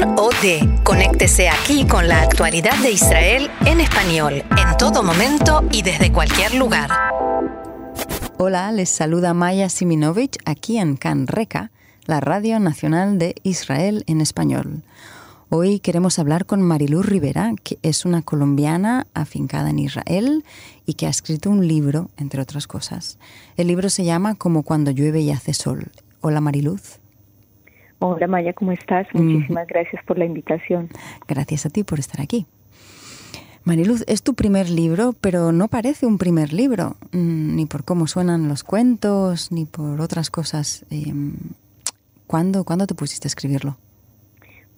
Can OD. Conéctese aquí con la actualidad de Israel en español, en todo momento y desde cualquier lugar. Hola, les saluda Maya Siminovich aquí en Can Reca, la Radio Nacional de Israel en español. Hoy queremos hablar con Mariluz Rivera, que es una colombiana afincada en Israel y que ha escrito un libro, entre otras cosas. El libro se llama Como cuando llueve y hace sol. Hola Mariluz. Hola Maya, ¿cómo estás? Mm. Muchísimas gracias por la invitación. Gracias a ti por estar aquí. Mariluz, es tu primer libro, pero no parece un primer libro, mm, ni por cómo suenan los cuentos, ni por otras cosas. Em, ¿cuándo, ¿Cuándo te pusiste a escribirlo?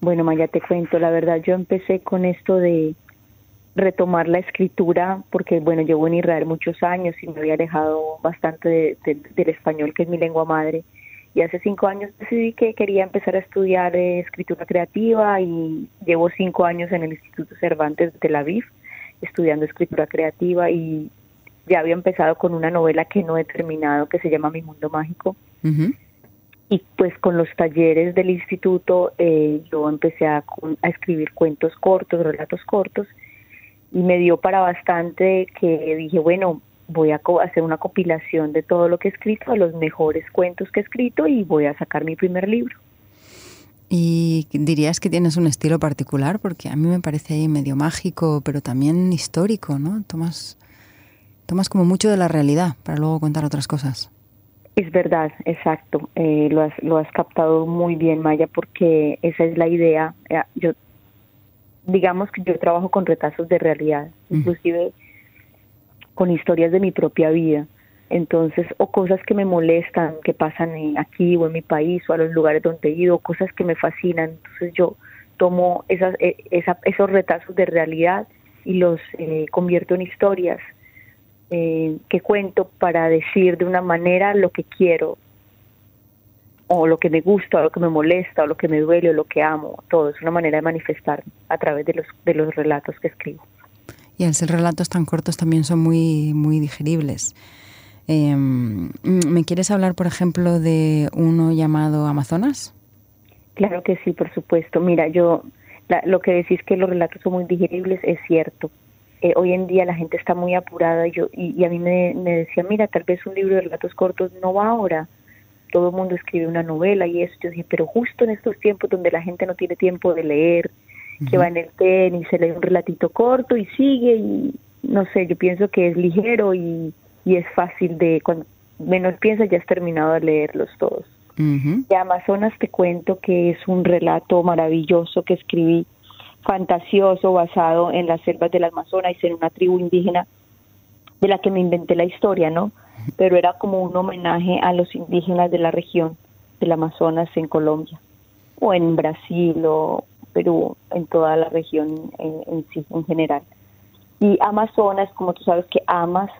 Bueno, Maya, te cuento, la verdad, yo empecé con esto de retomar la escritura, porque bueno, llevo en Israel muchos años y me había alejado bastante del español, que es mi lengua madre y hace cinco años decidí que quería empezar a estudiar eh, escritura creativa y llevo cinco años en el Instituto Cervantes de Tel Aviv estudiando escritura creativa y ya había empezado con una novela que no he terminado que se llama Mi Mundo Mágico. Y pues con los talleres del instituto eh, yo empecé a, a escribir cuentos cortos, relatos cortos y me dio para bastante que dije, bueno, voy a hacer una compilación de todo lo que he escrito, de los mejores cuentos que he escrito y voy a sacar mi primer libro. ¿Y dirías que tienes un estilo particular? Porque a mí me parece ahí medio mágico, pero también histórico, ¿no? Tomas, tomas como mucho de la realidad para luego contar otras cosas. Es verdad, exacto. Eh, lo, has, lo has captado muy bien, Maya, porque esa es la idea. Eh, yo, digamos que yo trabajo con retazos de realidad. Inclusive con historias de mi propia vida. Entonces, o cosas que me molestan, que pasan aquí o en mi país o a los lugares donde he ido, cosas que me fascinan. Entonces yo tomo esas, e, esos retazos de realidad y los eh, convierto en historias eh, que cuento para decir de una manera lo que quiero o lo que me gusta o lo que me molesta o lo que me duele o lo que amo. Todo es una manera de manifestar a través de los, de los relatos que escribo. Y al ser relatos tan cortos también son muy, muy digeribles. Em, ¿Me quieres hablar, por ejemplo, de uno llamado Amazonas? Claro que sí, por supuesto. Mira, yo lo que decís que los relatos son muy digeribles es cierto. Eh, hoy en día la gente está muy apurada y, yo, y, a mí me, decía, mira, tal vez un libro de relatos cortos no va ahora. Todo el mundo escribe una novela y eso. Yo dije, pero justo en estos tiempos donde la gente no tiene tiempo de leer, que va en el tenis, se lee un relatito corto y sigue y no sé, yo pienso que es ligero y, y es fácil de, cuando menos piensas ya has terminado de leerlos todos. De Amazonas te cuento que es un relato maravilloso que escribí, fantasioso, basado en las selvas del Amazonas y en una tribu indígena de la que me inventé la historia, ¿no? Pero era como un homenaje a los indígenas de la región del Amazonas en Colombia o en Brasil o, Perú, en toda la región en, sí, en general. Y Amazonas, como tú sabes que amas,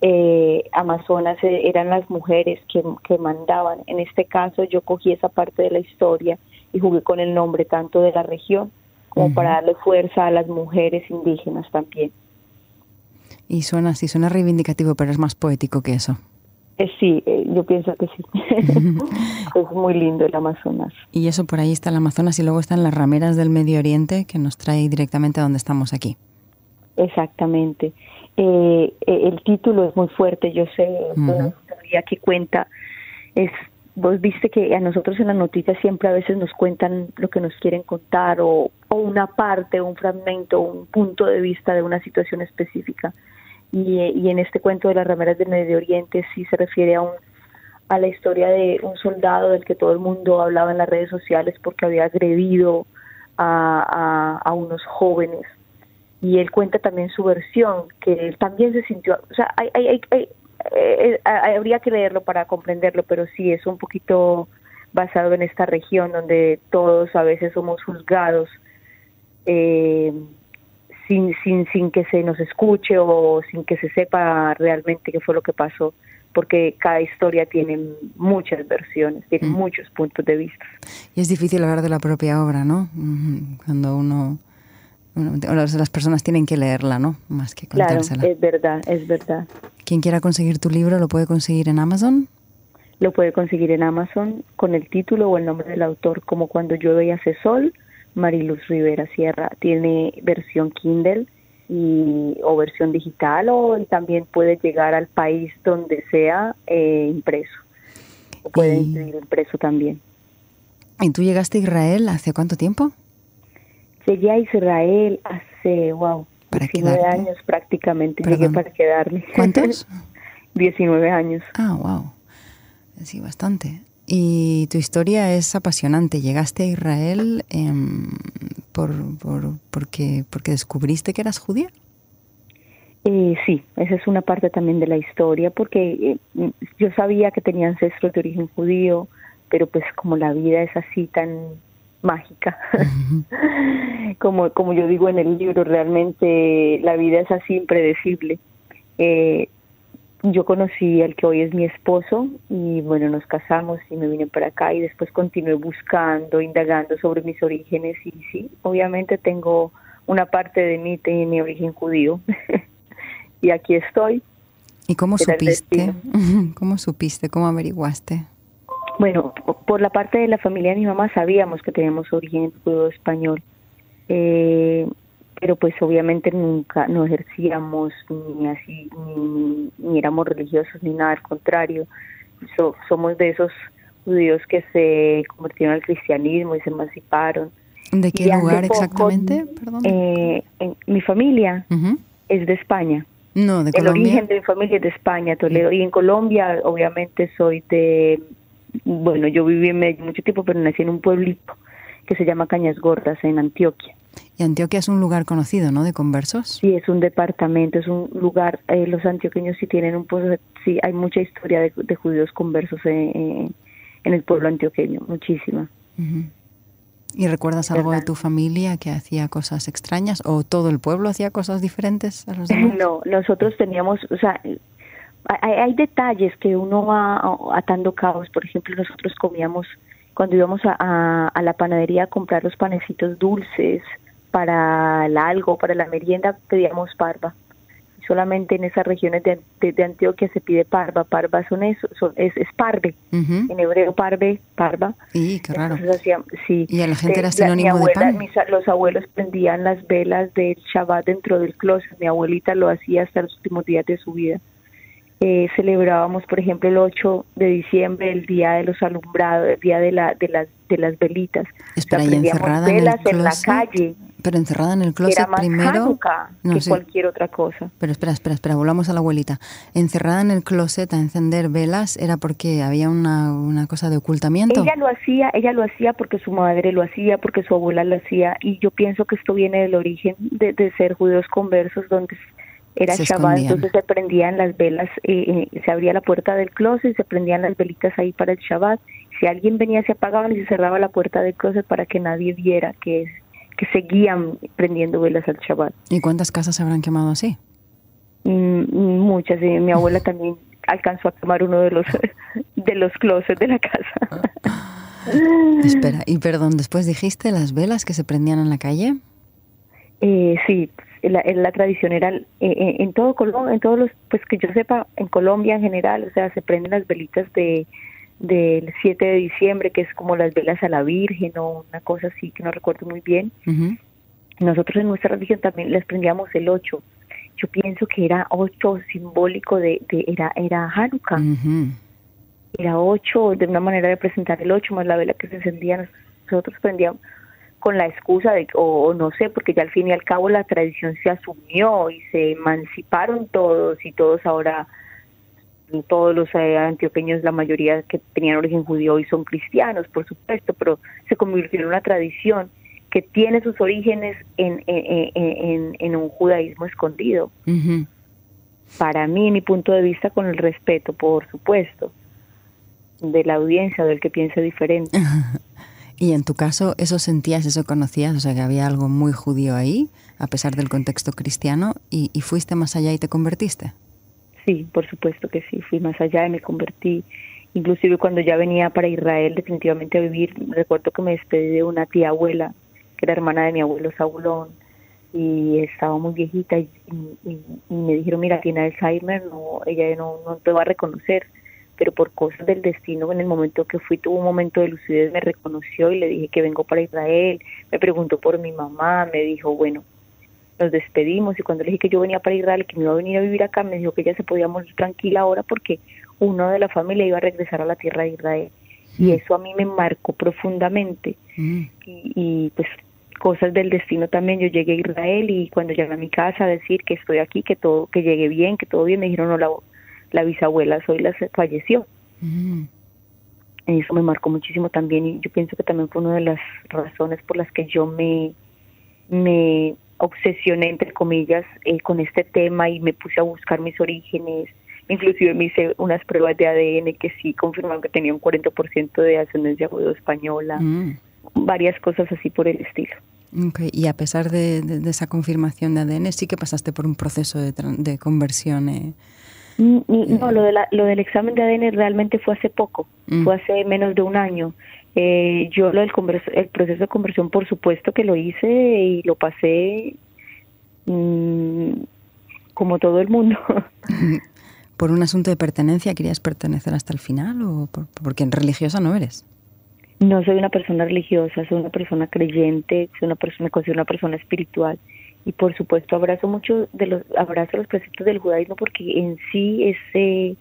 eh, Amazonas eh, eran las mujeres que, que mandaban. En este caso yo cogí esa parte de la historia y jugué con el nombre tanto de la región como para darle fuerza a las mujeres indígenas también. Y suena así, suena reivindicativo, pero es más poético que eso. Eh, sí, eh, yo pienso que sí. es muy lindo el Amazonas. Y eso por ahí está el Amazonas y luego están las rameras del Medio Oriente que nos trae directamente a donde estamos aquí. Exactamente. Eh, el título es muy fuerte, yo sé, uh que cuenta. Es, vos viste que a nosotros en las noticias siempre a veces nos cuentan lo que nos quieren contar o, o una parte, un fragmento, un punto de vista de una situación específica y, en este cuento de las rameras del Medio Oriente sí se refiere a, un, a la historia de un soldado del que todo el mundo hablaba en las redes sociales porque había agredido a, unos jóvenes. Y él cuenta también su versión, que él también se sintió, o sea, hay, hay, hay, eh, habría que leerlo para comprenderlo, pero sí es un poquito basado en esta región donde todos a veces somos juzgados eh, sin, sin, sin que se nos escuche o sin que se sepa realmente qué fue lo que pasó, porque cada historia tiene muchas versiones, tiene mm. muchos puntos de vista. Y es difícil hablar de la propia obra, ¿no? Cuando uno, las personas tienen que leerla, ¿no? Más que contársela. Claro, es verdad, es verdad. Quien quiera conseguir tu libro, ¿lo puede conseguir en Amazon? Lo puede conseguir en Amazon con el título o el nombre del autor, como Cuando llueve y hace sol, Mariluz Rivera Sierra. Tiene versión Kindle y, o versión digital o también puede llegar al país donde sea eh, impreso. O puede ir impreso también. ¿Y tú llegaste a Israel hace cuánto tiempo? Llegué a Israel hace, wow, 19 años prácticamente. Llegué para quedarme. ¿Cuántos? 19 años. Ah, wow. Sí, bastante. Y tu historia es apasionante. Llegaste a Israel em, por, porque, porque descubriste que eras judía. Eh, sí, esa es una parte también de la historia, porque eh, yo sabía que tenía ancestros de origen judío, pero pues como la vida es así tan mágica, como, como yo digo en el libro, realmente la vida es así impredecible. Eh, yo conocí al que hoy es mi esposo y bueno, nos casamos y me vine para acá y después continué buscando, indagando sobre mis orígenes y sí, obviamente tengo una parte de mí tiene origen judío y aquí estoy. ¿Y cómo supiste? ¿Cómo supiste? ¿Cómo averiguaste? Bueno, por la parte de la familia de mi mamá sabíamos que teníamos origen judío español. Eh, pero pues obviamente nunca no ejercíamos ni así ni, éramos religiosos ni nada al contrario. Somos de esos judíos que se convirtieron al cristianismo y se emanciparon. De qué lugar exactamente eh, mi familia es de España. No de Colombia el origen de mi familia es de España Toledo. Y en Colombia obviamente soy de bueno yo viví en Medellín mucho tiempo pero nací en un pueblito que se llama Cañas Gordas en Antioquia y Antioquia es un lugar conocido, ¿no? De conversos. Sí, es un departamento, es un lugar. Eh, los antioqueños sí tienen un pozo. sí, hay mucha historia de, judíos conversos en, el pueblo antioqueño, muchísima. ¿Y recuerdas algo de tu familia que hacía cosas extrañas o todo el pueblo hacía cosas diferentes a los demás? No, nosotros teníamos, o sea, hay, detalles que uno va atando cabos. Por ejemplo, nosotros comíamos cuando íbamos a, a la panadería a comprar los panecitos dulces para el algo, para la merienda, pedíamos parva. Solamente en esas regiones de, de, Antioquia se pide parva. Parva son eso, es, es parve. En hebreo parve, parva. Y qué raro. sí. Y a la gente era sinónimo de pan. los abuelos prendían las velas del Shabbat dentro del closet. Mi abuelita lo hacía hasta los últimos días de su vida. Eh, celebrábamos, por ejemplo, el 8 de diciembre, el día de los alumbrados, el día de, la, de, las, de las velitas. Espera, y encerrada velas en, en la calle pero encerrada en el closet Era más primero. No, que cualquier otra cosa. Pero espera, espera, espera, volvamos a la abuelita. Encerrada en el closet a encender velas era porque había una, una cosa de ocultamiento. Ella lo hacía, ella lo hacía porque su madre lo hacía, porque su abuela lo hacía, y yo pienso que esto viene del origen de, de ser judíos conversos, donde era Shabbat, entonces se prendían las velas, eh, eh, se abría la puerta del closet, se prendían las velitas ahí para el Shabbat. Si alguien venía, se apagaban y se cerraba la puerta del closet para que nadie viera que que seguían prendiendo velas al Shabbat. ¿Y cuántas casas se habrán quemado así? Mm, muchas. mi abuela también alcanzó a quemar uno de los de los closets de la casa. Espera, y perdón, después dijiste las velas que se prendían en la calle. Eh, sí, la, la tradición era eh, eh, en todo Colombia, en todos los, pues que yo sepa, en Colombia en general, o sea, se prenden las velitas de del 7 de diciembre, que es como las velas a la Virgen o una cosa así que no recuerdo muy bien. Nosotros en nuestra religión también les prendíamos el 8. Yo pienso que era 8 simbólico de, de era era Hanukkah. Era 8 de una manera de presentar el 8 más la vela que se encendía. Nosotros prendíamos con la excusa de, o, no sé, porque ya al fin y al cabo la tradición se asumió y se emanciparon todos y todos ahora todos los eh, antioqueños, la mayoría que tenían origen judío hoy son cristianos, por supuesto, pero se convirtió en una tradición que tiene sus orígenes en, en, en, un judaísmo escondido. Para mí, mi punto de vista, con el respeto, por supuesto, de la audiencia, del que piense diferente. y en tu caso, ¿eso sentías, eso conocías? O sea, que había algo muy judío ahí, a pesar del contexto cristiano, y, fuiste más allá y te convertiste. Sí, por supuesto que sí, fui más allá y me convertí. Inclusive cuando ya venía para Israel definitivamente a vivir, recuerdo que me despedí de una tía abuela, que era hermana de mi abuelo Saulón, y estaba muy viejita y, me dijeron, mira, tiene Alzheimer, no, ella no te va a reconocer, pero por cosas del destino, en el momento que fui, tuvo un momento de lucidez, me reconoció y le dije que vengo para Israel, me preguntó por mi mamá, me dijo, bueno, nos despedimos y cuando le dije que yo venía para Israel, que me iba a venir a vivir acá, me dijo que ella se podía morir tranquila ahora porque uno de la familia iba a regresar a la tierra de Israel. Y eso a mí me marcó profundamente. Mm. Y, y, pues cosas del destino también. Yo llegué a Israel y cuando llegué a mi casa a decir que estoy aquí, que todo, que llegué bien, que todo bien, me dijeron, no, la, la bisabuela soy la falleció. Mm. Y eso me marcó muchísimo también y yo pienso que también fue una de las razones por las que yo me, me obsesioné, entre comillas, eh, con este tema y me puse a buscar mis orígenes. Inclusive me hice unas pruebas de ADN que sí confirmaron que tenía un 40% de ascendencia judío-española. Mm. Varias cosas así por el estilo. Okay. Y a pesar de, esa confirmación de ADN, sí que pasaste por un proceso de, de conversión. Eh, no, lo, de lo del examen de ADN realmente fue hace poco, fue hace menos de un año. Eh, yo lo del el proceso de conversión, por supuesto que lo hice y lo pasé mm, como todo el mundo. ¿Por un asunto de pertenencia querías pertenecer hasta el final o porque religiosa no eres? No soy una persona religiosa, soy una persona creyente, soy una persona, considero una persona espiritual y por supuesto abrazo mucho de los abrazo los preceptos del judaísmo porque en sí ese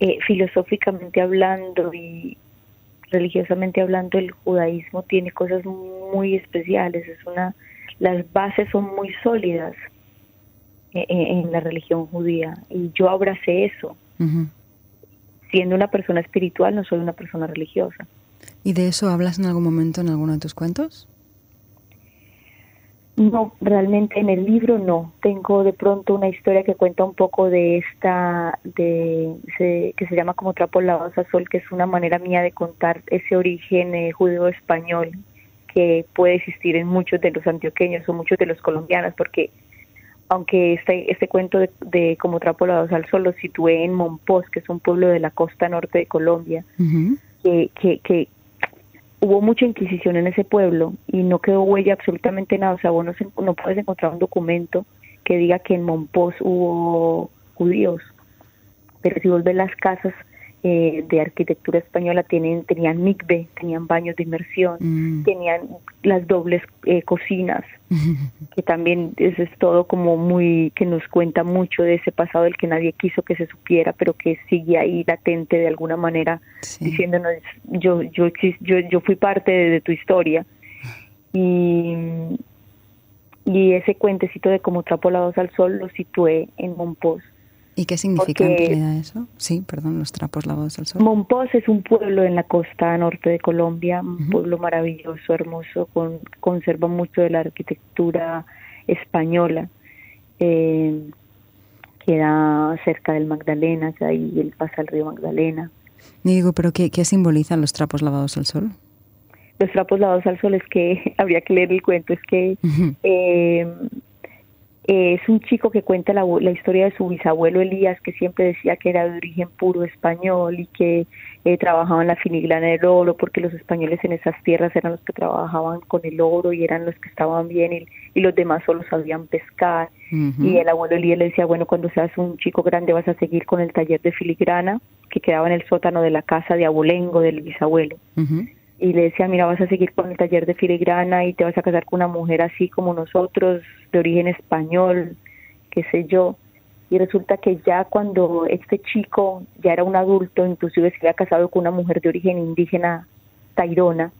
eh, filosóficamente hablando y religiosamente hablando, el judaísmo tiene cosas muy especiales, es una, las bases son muy sólidas e, e, en, la religión judía y yo abracé eso. Siendo una persona espiritual, no soy una persona religiosa. ¿Y de eso hablas en algún momento en alguno de tus cuentos? No, realmente en el libro no. Tengo de pronto una historia que cuenta un poco de esta, de, que se llama como Trapo lavados a sol, que es una manera mía de contar ese origen eh, judío-español que puede existir en muchos de los antioqueños o muchos de los colombianos, porque aunque este, este cuento de, como Trapo lavados al sol lo situé en Monpós, que es un pueblo de la costa norte de Colombia, que, que, que, hubo mucha inquisición en ese pueblo y no quedó huella absolutamente nada. O sea, vos no, puedes encontrar un documento que diga que en Monpós hubo judíos. Pero si vos ves las casas eh, de arquitectura española tienen, tenían mikve, tenían baños de inmersión, mm. tenían las dobles eh, cocinas, que también eso es todo como muy, que nos cuenta mucho de ese pasado del que nadie quiso que se supiera, pero que sigue ahí latente de alguna manera, diciéndonos, yo, yo, yo, yo fui parte de, tu historia. Y, y ese cuentecito de como trapo lavados al sol lo situé en Monpós ¿Y qué significa en realidad eso? Sí, perdón, los trapos lavados al sol. Monpós es un pueblo en la costa norte de Colombia, un pueblo maravilloso, hermoso, con, conserva mucho de la arquitectura española. Eh, queda cerca del Magdalena, que ahí él pasa el río Magdalena. digo, pero qué, ¿qué simbolizan los trapos lavados al sol? Los trapos lavados al sol es que, habría que leer el cuento, es que eh, es un chico que cuenta la, historia de su bisabuelo Elías, que siempre decía que era de origen puro español y que eh, trabajaba en la filigrana del oro, porque los españoles en esas tierras eran los que trabajaban con el oro y eran los que estaban bien y, los demás solo sabían pescar. Y el abuelo Elías le decía, bueno, cuando seas un chico grande vas a seguir con el taller de filigrana que quedaba en el sótano de la casa de Abolengo del bisabuelo y le decía, mira, vas a seguir con el taller de filigrana y te vas a casar con una mujer así como nosotros, de origen español, qué sé yo. Y resulta que ya cuando este chico ya era un adulto, inclusive se había casado con una mujer de origen indígena, tairona,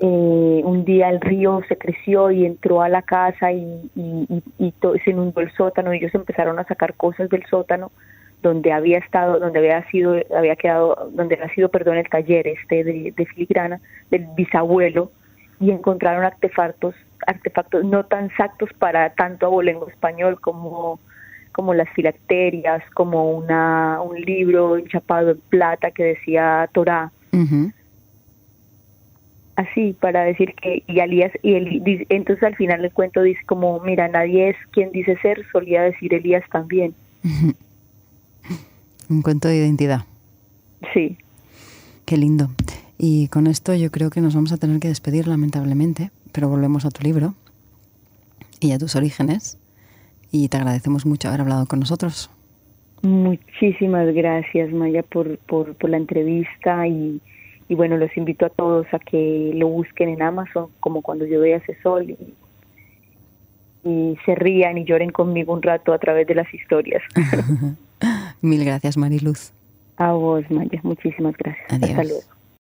eh, un día el río se creció y entró a la casa y, y, y, se inundó el sótano y ellos empezaron a sacar cosas del sótano donde había estado, donde había sido, había quedado, donde había sido, perdón, el taller este de, filigrana del bisabuelo y encontraron artefactos, artefactos no tan exactos para tanto abolengo español como como las filacterias, como una un libro enchapado en plata que decía Torah. Así, para decir que, y Elías, y el, entonces al final el cuento dice como, mira, nadie es quien dice ser, solía decir Elías también. Un cuento de identidad. Sí. Qué lindo. Y con esto yo creo que nos vamos a tener que despedir lamentablemente, pero volvemos a tu libro y a tus orígenes. Y te agradecemos mucho haber hablado con nosotros. Muchísimas gracias, Maya, por, por, por la entrevista y, y, bueno, los invito a todos a que lo busquen en Amazon, como cuando yo vea ese sol, y, y se rían y lloren conmigo un rato a través de las historias. Mil gracias, Mariluz. A vos, Maya, muchísimas gracias. Adiós. Hasta luego.